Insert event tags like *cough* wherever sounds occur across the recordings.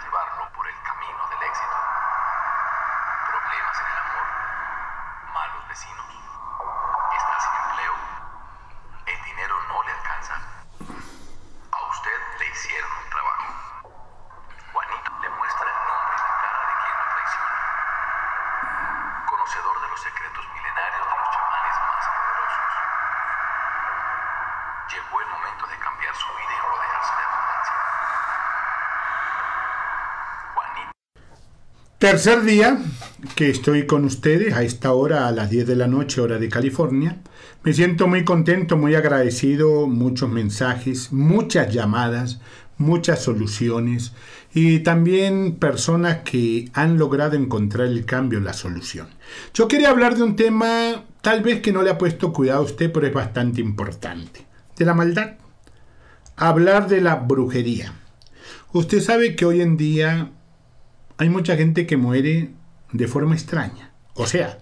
llevarlo por el camino del éxito. Problemas en el amor, malos vecinos, está sin empleo, el dinero no le alcanza. A usted le hicieron un trabajo. Juanito le muestra el nombre y la cara de quien lo traiciona. Conocedor de los secretos milenarios de los chamanes más poderosos. Llegó el momento de cambiar su vida y rodearse de abundancia. Juanito. Tercer día que estoy con ustedes a esta hora, a las 10 de la noche, hora de California. Me siento muy contento, muy agradecido, muchos mensajes, muchas llamadas, muchas soluciones y también personas que han logrado encontrar el cambio, la solución. Yo quería hablar de un tema tal vez que no le ha puesto cuidado a usted, pero es bastante importante. De la maldad. Hablar de la brujería. Usted sabe que hoy en día hay mucha gente que muere de forma extraña. O sea,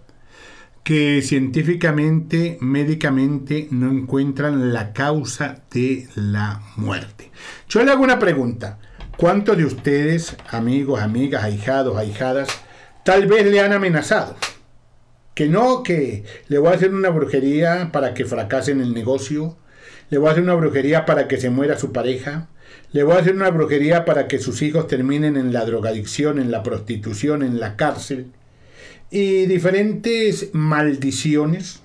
que científicamente, médicamente no encuentran la causa de la muerte. Yo le hago una pregunta. ¿Cuántos de ustedes, amigos, amigas, ahijados, ahijadas, tal vez le han amenazado? Que no, que le voy a hacer una brujería para que fracase en el negocio, le voy a hacer una brujería para que se muera su pareja, le voy a hacer una brujería para que sus hijos terminen en la drogadicción, en la prostitución, en la cárcel. Y diferentes maldiciones,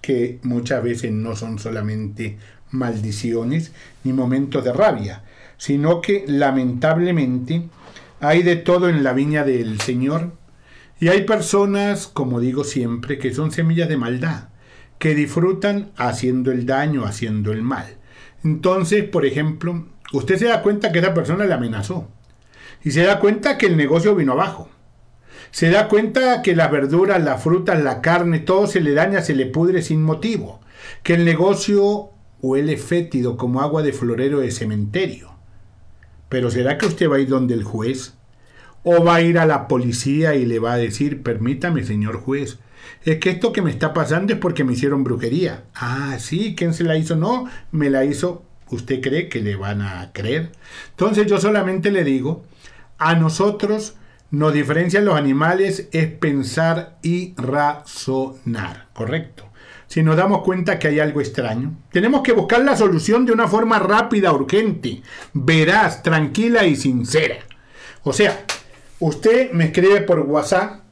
que muchas veces no son solamente maldiciones ni momentos de rabia, sino que lamentablemente hay de todo en la viña del Señor. Y hay personas, como digo siempre, que son semillas de maldad, que disfrutan haciendo el daño, haciendo el mal. Entonces, por ejemplo, usted se da cuenta que esa persona le amenazó. Y se da cuenta que el negocio vino abajo. Se da cuenta que las verduras, las frutas, la carne, todo se le daña, se le pudre sin motivo. Que el negocio huele fétido como agua de florero de cementerio. Pero ¿será que usted va a ir donde el juez? ¿O va a ir a la policía y le va a decir, permítame, señor juez, es que esto que me está pasando es porque me hicieron brujería. Ah, sí, ¿quién se la hizo? No, me la hizo. ¿Usted cree que le van a creer? Entonces yo solamente le digo, a nosotros nos diferencian los animales es pensar y razonar, ¿correcto? Si nos damos cuenta que hay algo extraño, tenemos que buscar la solución de una forma rápida, urgente, veraz, tranquila y sincera. O sea, usted me escribe por WhatsApp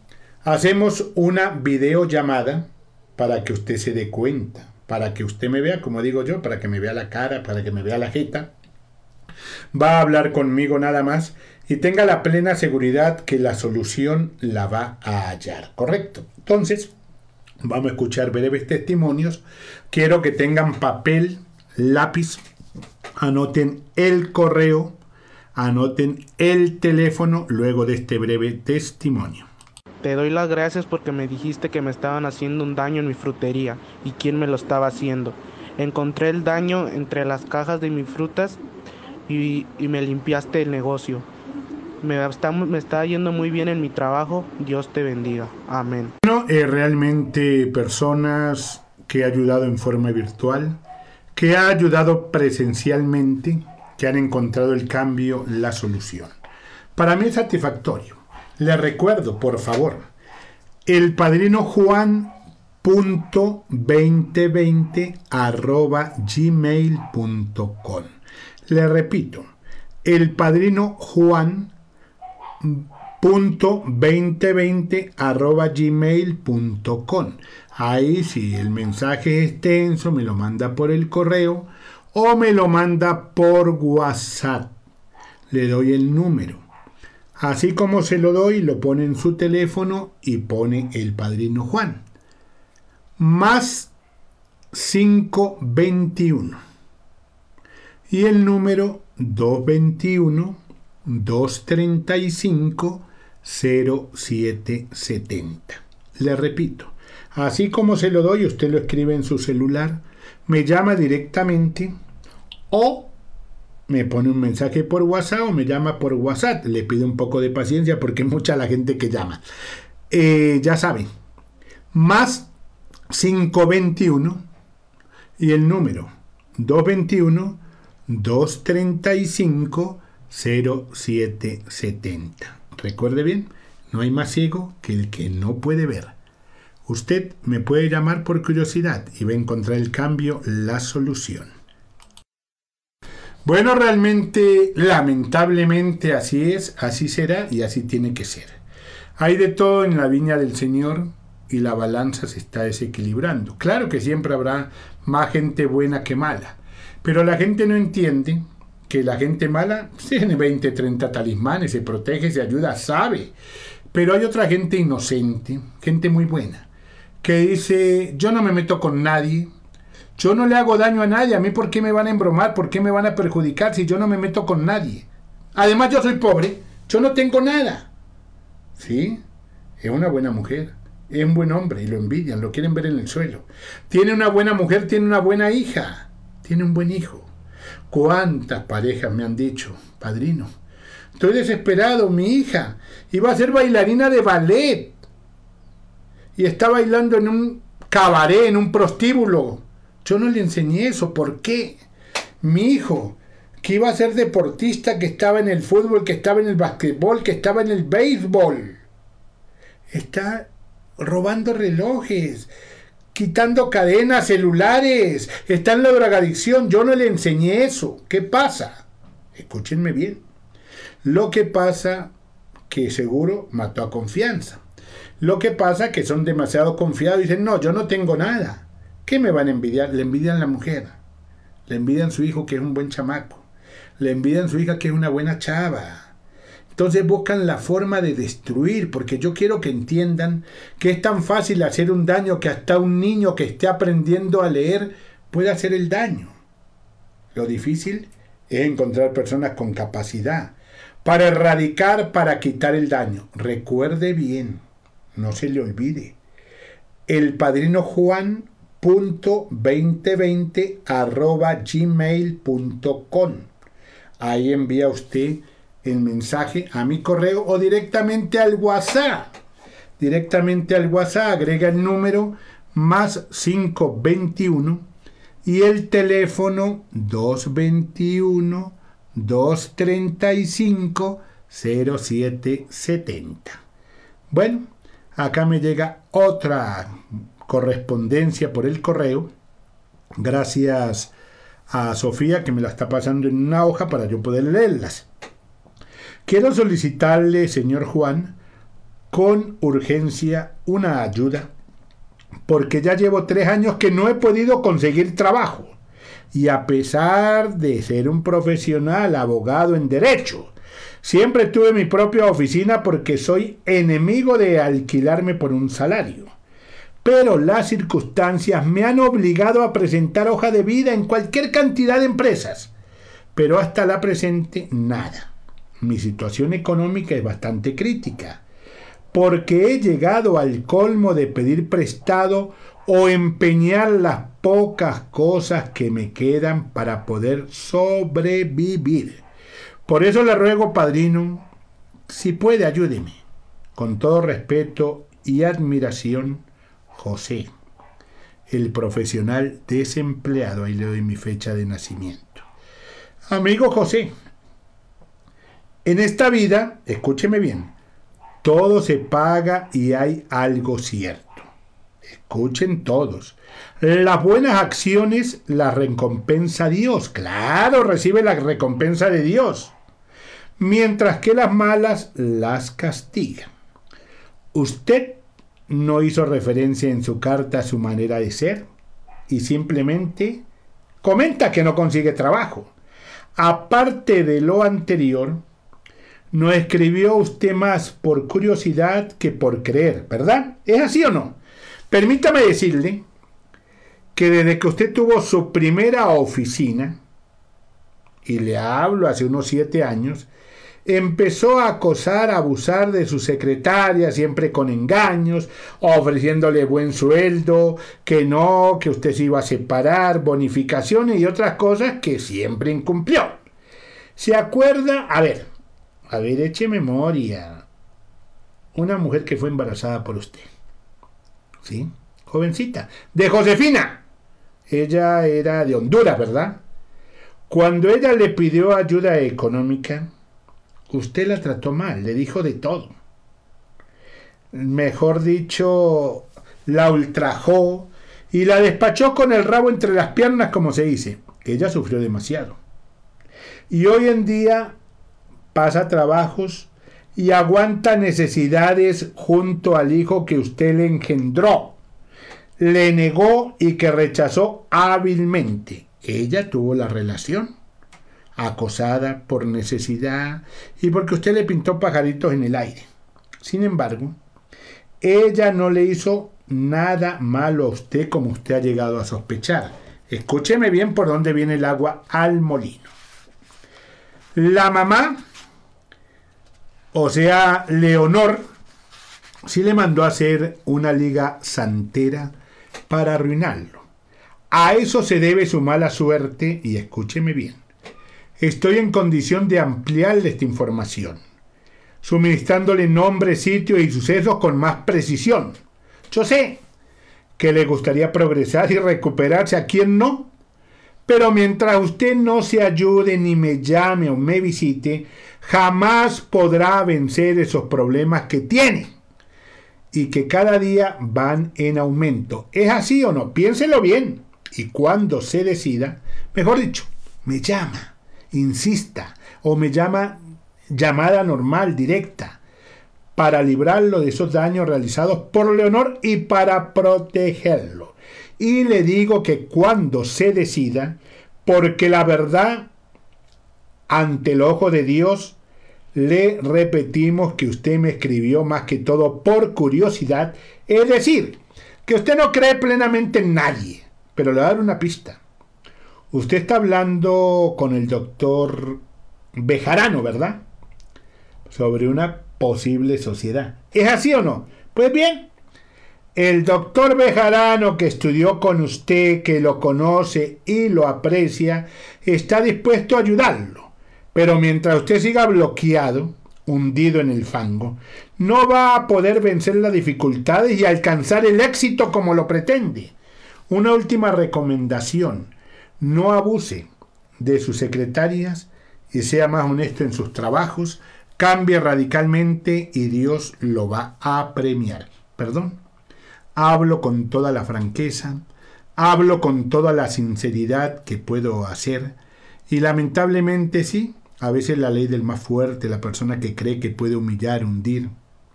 Hacemos una videollamada para que usted se dé cuenta, para que usted me vea, como digo yo, para que me vea la cara, para que me vea la jeta. Va a hablar conmigo nada más y tenga la plena seguridad que la solución la va a hallar, ¿correcto? Entonces, vamos a escuchar breves testimonios. Quiero que tengan papel, lápiz, anoten el correo, anoten el teléfono luego de este breve testimonio. Te doy las gracias porque me dijiste que me estaban haciendo un daño en mi frutería y quién me lo estaba haciendo. Encontré el daño entre las cajas de mis frutas y, y me limpiaste el negocio. Me está, me está yendo muy bien en mi trabajo. Dios te bendiga. Amén. Bueno, eh, realmente personas que ha ayudado en forma virtual, que ha ayudado presencialmente, que han encontrado el cambio, la solución. Para mí es satisfactorio. Le recuerdo, por favor, el padrino Juan punto 2020 arroba gmail.com. Le repito, el padrino Juan punto 2020 arroba gmail.com. Ahí si el mensaje es extenso me lo manda por el correo o me lo manda por WhatsApp. Le doy el número Así como se lo doy, lo pone en su teléfono y pone el padrino Juan. Más 521. Y el número 221 235 0770. Le repito, así como se lo doy, usted lo escribe en su celular, me llama directamente o me pone un mensaje por WhatsApp o me llama por WhatsApp. Le pido un poco de paciencia porque *laughs* mucha la gente que llama. Eh, ya saben, más 521 y el número 221 235 0770. Recuerde bien, no hay más ciego que el que no puede ver. Usted me puede llamar por curiosidad y va a encontrar el cambio, la solución. Bueno, realmente, lamentablemente así es, así será y así tiene que ser. Hay de todo en la viña del Señor y la balanza se está desequilibrando. Claro que siempre habrá más gente buena que mala, pero la gente no entiende que la gente mala tiene 20, 30 talismanes, se protege, se ayuda, sabe. Pero hay otra gente inocente, gente muy buena, que dice, yo no me meto con nadie, yo no le hago daño a nadie, a mí por qué me van a embromar, por qué me van a perjudicar si yo no me meto con nadie. Además yo soy pobre, yo no tengo nada. ¿Sí? Es una buena mujer, es un buen hombre y lo envidian, lo quieren ver en el suelo. Tiene una buena mujer, tiene una buena hija, tiene un buen hijo. ¿Cuántas parejas me han dicho, padrino? Estoy desesperado, mi hija iba a ser bailarina de ballet y está bailando en un cabaret, en un prostíbulo. Yo no le enseñé eso, ¿por qué? Mi hijo, que iba a ser deportista, que estaba en el fútbol, que estaba en el basquetbol, que estaba en el béisbol, está robando relojes, quitando cadenas, celulares, está en la drogadicción. Yo no le enseñé eso. ¿Qué pasa? Escúchenme bien. Lo que pasa que seguro mató a confianza. Lo que pasa que son demasiado confiados y dicen, no, yo no tengo nada. ¿Qué me van a envidiar? Le envidian la mujer. Le envidian su hijo que es un buen chamaco. Le envidian su hija que es una buena chava entonces buscan la forma de destruir, porque yo quiero que entiendan que es tan fácil hacer un daño que hasta un niño que esté aprendiendo a leer puede hacer el daño. Lo difícil es encontrar personas con capacidad para erradicar, para quitar el daño. Recuerde bien, no se le olvide. El padrino Juan arroba gmail.com. Ahí envía usted el mensaje a mi correo o directamente al WhatsApp. Directamente al WhatsApp agrega el número más 521 y el teléfono 221 235 0770. Bueno, acá me llega otra correspondencia por el correo. Gracias a Sofía que me la está pasando en una hoja para yo poder leerlas. Quiero solicitarle, señor Juan, con urgencia una ayuda, porque ya llevo tres años que no he podido conseguir trabajo. Y a pesar de ser un profesional abogado en derecho, siempre tuve mi propia oficina porque soy enemigo de alquilarme por un salario. Pero las circunstancias me han obligado a presentar hoja de vida en cualquier cantidad de empresas. Pero hasta la presente, nada mi situación económica es bastante crítica, porque he llegado al colmo de pedir prestado o empeñar las pocas cosas que me quedan para poder sobrevivir. Por eso le ruego, padrino, si puede, ayúdeme. Con todo respeto y admiración, José, el profesional desempleado. Ahí le doy mi fecha de nacimiento. Amigo José, en esta vida, escúcheme bien, todo se paga y hay algo cierto. Escuchen todos. Las buenas acciones las recompensa Dios. Claro, recibe la recompensa de Dios. Mientras que las malas las castiga. Usted no hizo referencia en su carta a su manera de ser y simplemente comenta que no consigue trabajo. Aparte de lo anterior, no escribió usted más por curiosidad que por creer, ¿verdad? ¿Es así o no? Permítame decirle que desde que usted tuvo su primera oficina, y le hablo hace unos siete años, empezó a acosar, a abusar de su secretaria, siempre con engaños, ofreciéndole buen sueldo, que no, que usted se iba a separar, bonificaciones y otras cosas que siempre incumplió. ¿Se acuerda? A ver, a ver, eche memoria. Una mujer que fue embarazada por usted. ¿Sí? Jovencita. De Josefina. Ella era de Honduras, ¿verdad? Cuando ella le pidió ayuda económica, usted la trató mal, le dijo de todo. Mejor dicho, la ultrajó y la despachó con el rabo entre las piernas, como se dice. Ella sufrió demasiado. Y hoy en día pasa trabajos y aguanta necesidades junto al hijo que usted le engendró, le negó y que rechazó hábilmente. Ella tuvo la relación, acosada por necesidad y porque usted le pintó pajaritos en el aire. Sin embargo, ella no le hizo nada malo a usted como usted ha llegado a sospechar. Escúcheme bien por dónde viene el agua al molino. La mamá o sea, Leonor sí le mandó a hacer una liga santera para arruinarlo. A eso se debe su mala suerte y escúcheme bien. Estoy en condición de ampliarle esta información, suministrándole nombre, sitio y sucesos con más precisión. Yo sé que le gustaría progresar y recuperarse a quien no, pero mientras usted no se ayude ni me llame o me visite, jamás podrá vencer esos problemas que tiene y que cada día van en aumento. ¿Es así o no? Piénselo bien. Y cuando se decida, mejor dicho, me llama, insista, o me llama llamada normal, directa, para librarlo de esos daños realizados por Leonor y para protegerlo. Y le digo que cuando se decida, porque la verdad ante el ojo de Dios, le repetimos que usted me escribió más que todo por curiosidad, es decir, que usted no cree plenamente en nadie, pero le voy a dar una pista. Usted está hablando con el doctor Bejarano, ¿verdad? Sobre una posible sociedad. ¿Es así o no? Pues bien, el doctor Bejarano que estudió con usted, que lo conoce y lo aprecia, está dispuesto a ayudarlo. Pero mientras usted siga bloqueado, hundido en el fango, no va a poder vencer las dificultades y alcanzar el éxito como lo pretende. Una última recomendación, no abuse de sus secretarias y sea más honesto en sus trabajos, cambie radicalmente y Dios lo va a premiar. Perdón hablo con toda la franqueza, hablo con toda la sinceridad que puedo hacer y lamentablemente sí, a veces la ley del más fuerte, la persona que cree que puede humillar, hundir,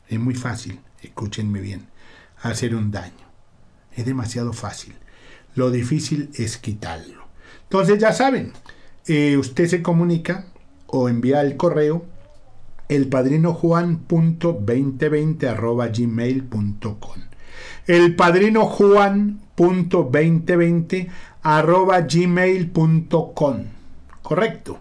es muy fácil, escúchenme bien, hacer un daño. Es demasiado fácil. Lo difícil es quitarlo. Entonces ya saben, eh, usted se comunica o envía el correo elpadrinojuan.2020 el padrino juan.2020 arroba gmail.com. Correcto.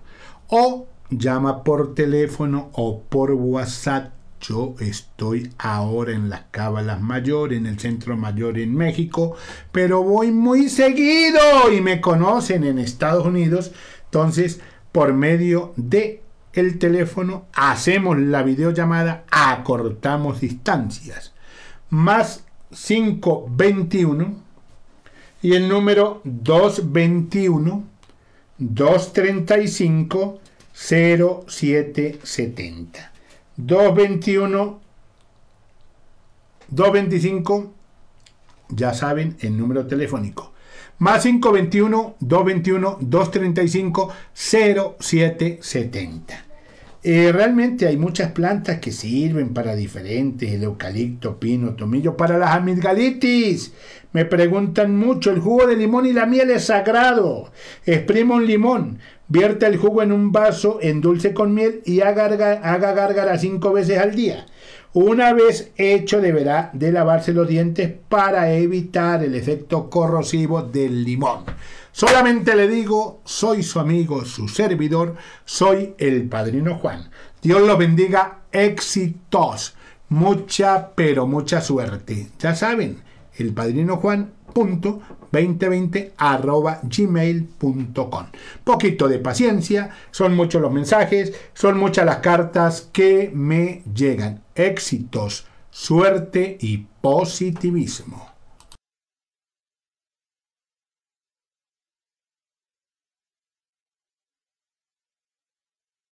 O llama por teléfono o por WhatsApp. Yo estoy ahora en las Cábalas Mayor, en el Centro Mayor en México, pero voy muy seguido y me conocen en Estados Unidos. Entonces, por medio de el teléfono hacemos la videollamada, acortamos distancias. Más 521 y el número 221 235 0770. 221 225 ya saben el número telefónico. Más 521 221 235 0770. Eh, realmente hay muchas plantas que sirven para diferentes, el eucalipto, pino, tomillo, para las amigdalitis. Me preguntan mucho, el jugo de limón y la miel es sagrado. Exprima un limón, vierta el jugo en un vaso, endulce con miel y haga, haga cinco veces al día. Una vez hecho deberá de lavarse los dientes para evitar el efecto corrosivo del limón. Solamente le digo, soy su amigo, su servidor, soy el padrino Juan. Dios lo bendiga, éxitos, mucha, pero mucha suerte. Ya saben, el padrino Juan punto 2020 arroba gmail.com poquito de paciencia son muchos los mensajes son muchas las cartas que me llegan. Éxitos suerte y positivismo